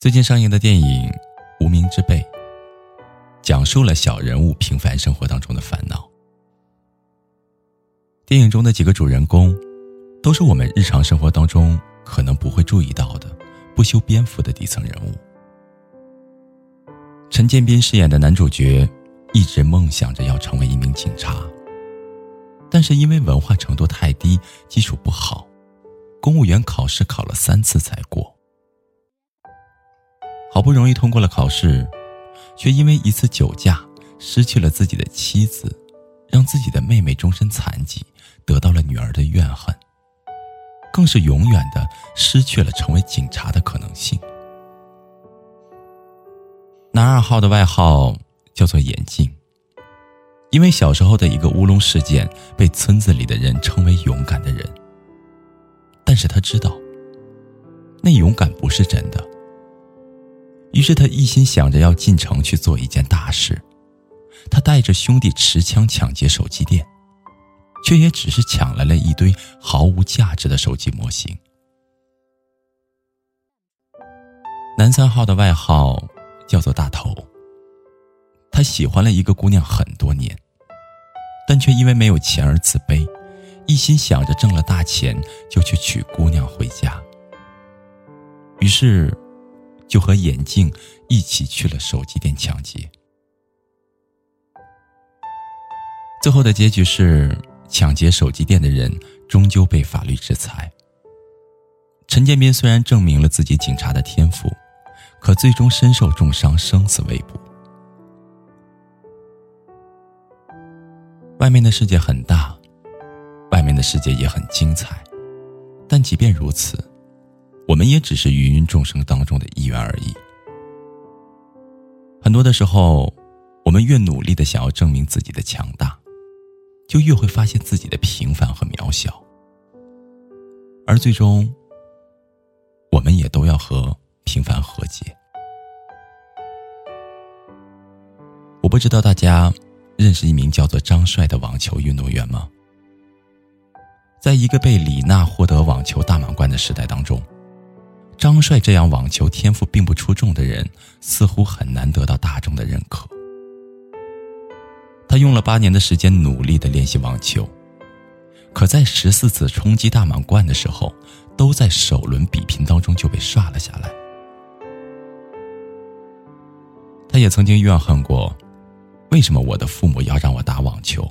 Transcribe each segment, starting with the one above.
最近上映的电影《无名之辈》，讲述了小人物平凡生活当中的烦恼。电影中的几个主人公，都是我们日常生活当中可能不会注意到的不修边幅的底层人物。陈建斌饰演的男主角，一直梦想着要成为一名警察，但是因为文化程度太低，基础不好，公务员考试考了三次才过。好不容易通过了考试，却因为一次酒驾失去了自己的妻子，让自己的妹妹终身残疾，得到了女儿的怨恨，更是永远的失去了成为警察的可能性。男二号的外号叫做眼镜，因为小时候的一个乌龙事件，被村子里的人称为勇敢的人。但是他知道，那勇敢不是真的。于是他一心想着要进城去做一件大事，他带着兄弟持枪抢劫手机店，却也只是抢来了一堆毫无价值的手机模型。男三号的外号叫做大头。他喜欢了一个姑娘很多年，但却因为没有钱而自卑，一心想着挣了大钱就去娶姑娘回家。于是。就和眼镜一起去了手机店抢劫，最后的结局是抢劫手机店的人终究被法律制裁。陈建斌虽然证明了自己警察的天赋，可最终身受重伤，生死未卜。外面的世界很大，外面的世界也很精彩，但即便如此。我们也只是芸芸众生当中的一员而已。很多的时候，我们越努力的想要证明自己的强大，就越会发现自己的平凡和渺小，而最终，我们也都要和平凡和解。我不知道大家认识一名叫做张帅的网球运动员吗？在一个被李娜获得网球大满贯的时代当中。张帅这样网球天赋并不出众的人，似乎很难得到大众的认可。他用了八年的时间努力的练习网球，可在十四次冲击大满贯的时候，都在首轮比拼当中就被刷了下来。他也曾经怨恨过，为什么我的父母要让我打网球？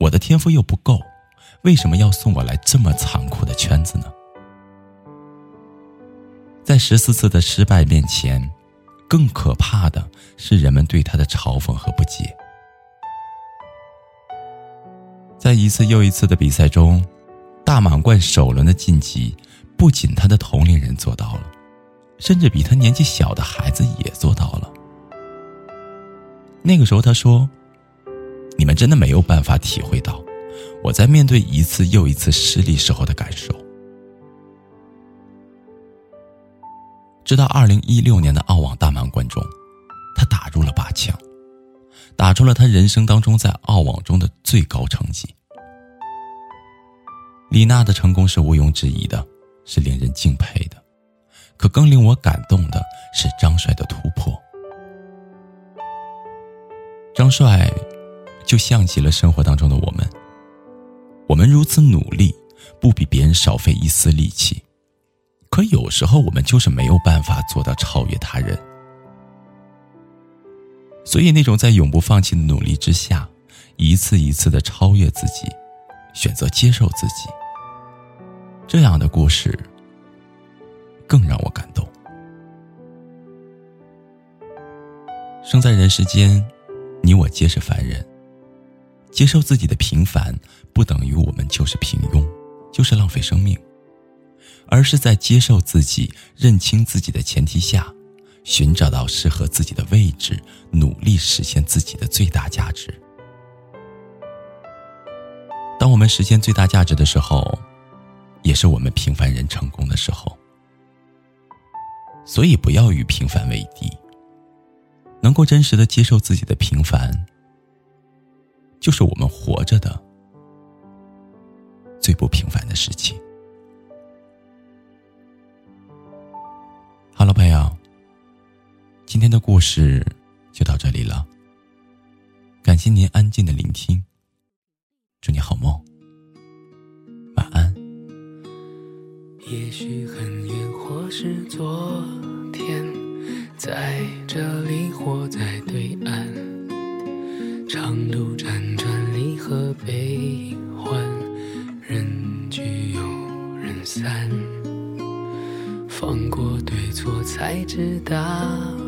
我的天赋又不够，为什么要送我来这么残酷的圈子呢？在十四次的失败面前，更可怕的是人们对他的嘲讽和不解。在一次又一次的比赛中，大满贯首轮的晋级，不仅他的同龄人做到了，甚至比他年纪小的孩子也做到了。那个时候，他说：“你们真的没有办法体会到我在面对一次又一次失利时候的感受。”直到二零一六年的澳网大满贯中，他打入了八强，打出了他人生当中在澳网中的最高成绩。李娜的成功是毋庸置疑的，是令人敬佩的，可更令我感动的是张帅的突破。张帅就像极了生活当中的我们，我们如此努力，不比别人少费一丝力气。可有时候我们就是没有办法做到超越他人，所以那种在永不放弃的努力之下，一次一次的超越自己，选择接受自己，这样的故事更让我感动。生在人世间，你我皆是凡人，接受自己的平凡，不等于我们就是平庸，就是浪费生命，而是在接受自己、认清自己的前提下，寻找到适合自己的位置，努力实现自己的最大价值。当我们实现最大价值的时候，也是我们平凡人成功的时候。所以，不要与平凡为敌。能够真实的接受自己的平凡，就是我们活着的最不平凡的事情。今天的故事就到这里了。感谢您安静的聆听，祝你好梦，晚安。也许很远，或是昨天，在这里或在对岸，长路辗转，离合悲欢，人聚又人散，放过对错，才知答。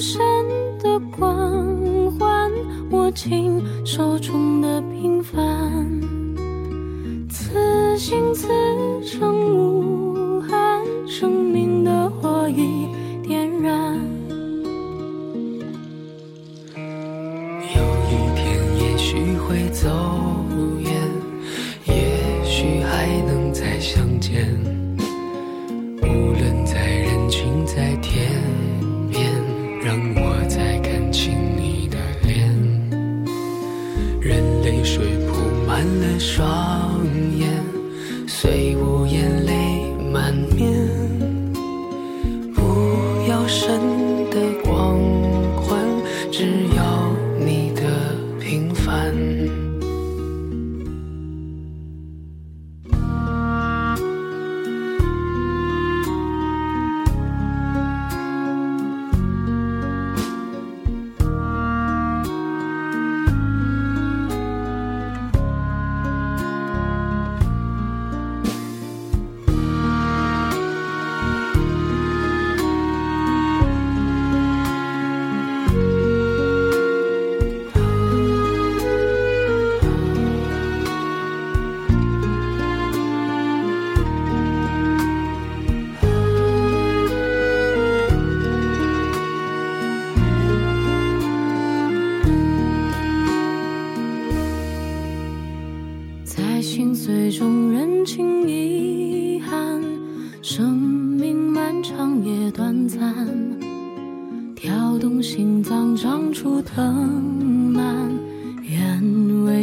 身的光环，握。紧手中的平凡，此心此生无憾，生命的火已点燃。有一天，也许会走远，也许还能再相见。泪水铺满了双眼，虽无言泪满面。不要神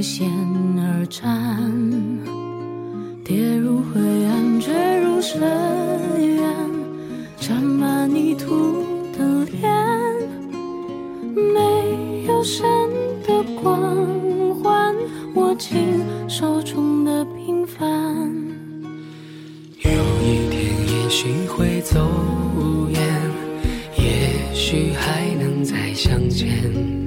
险而战，跌入灰暗，坠入深渊，沾满泥土的脸，没有神的光环，握紧手中的平凡。有一天，也许。会走远，也许还能再相见。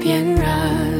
点燃。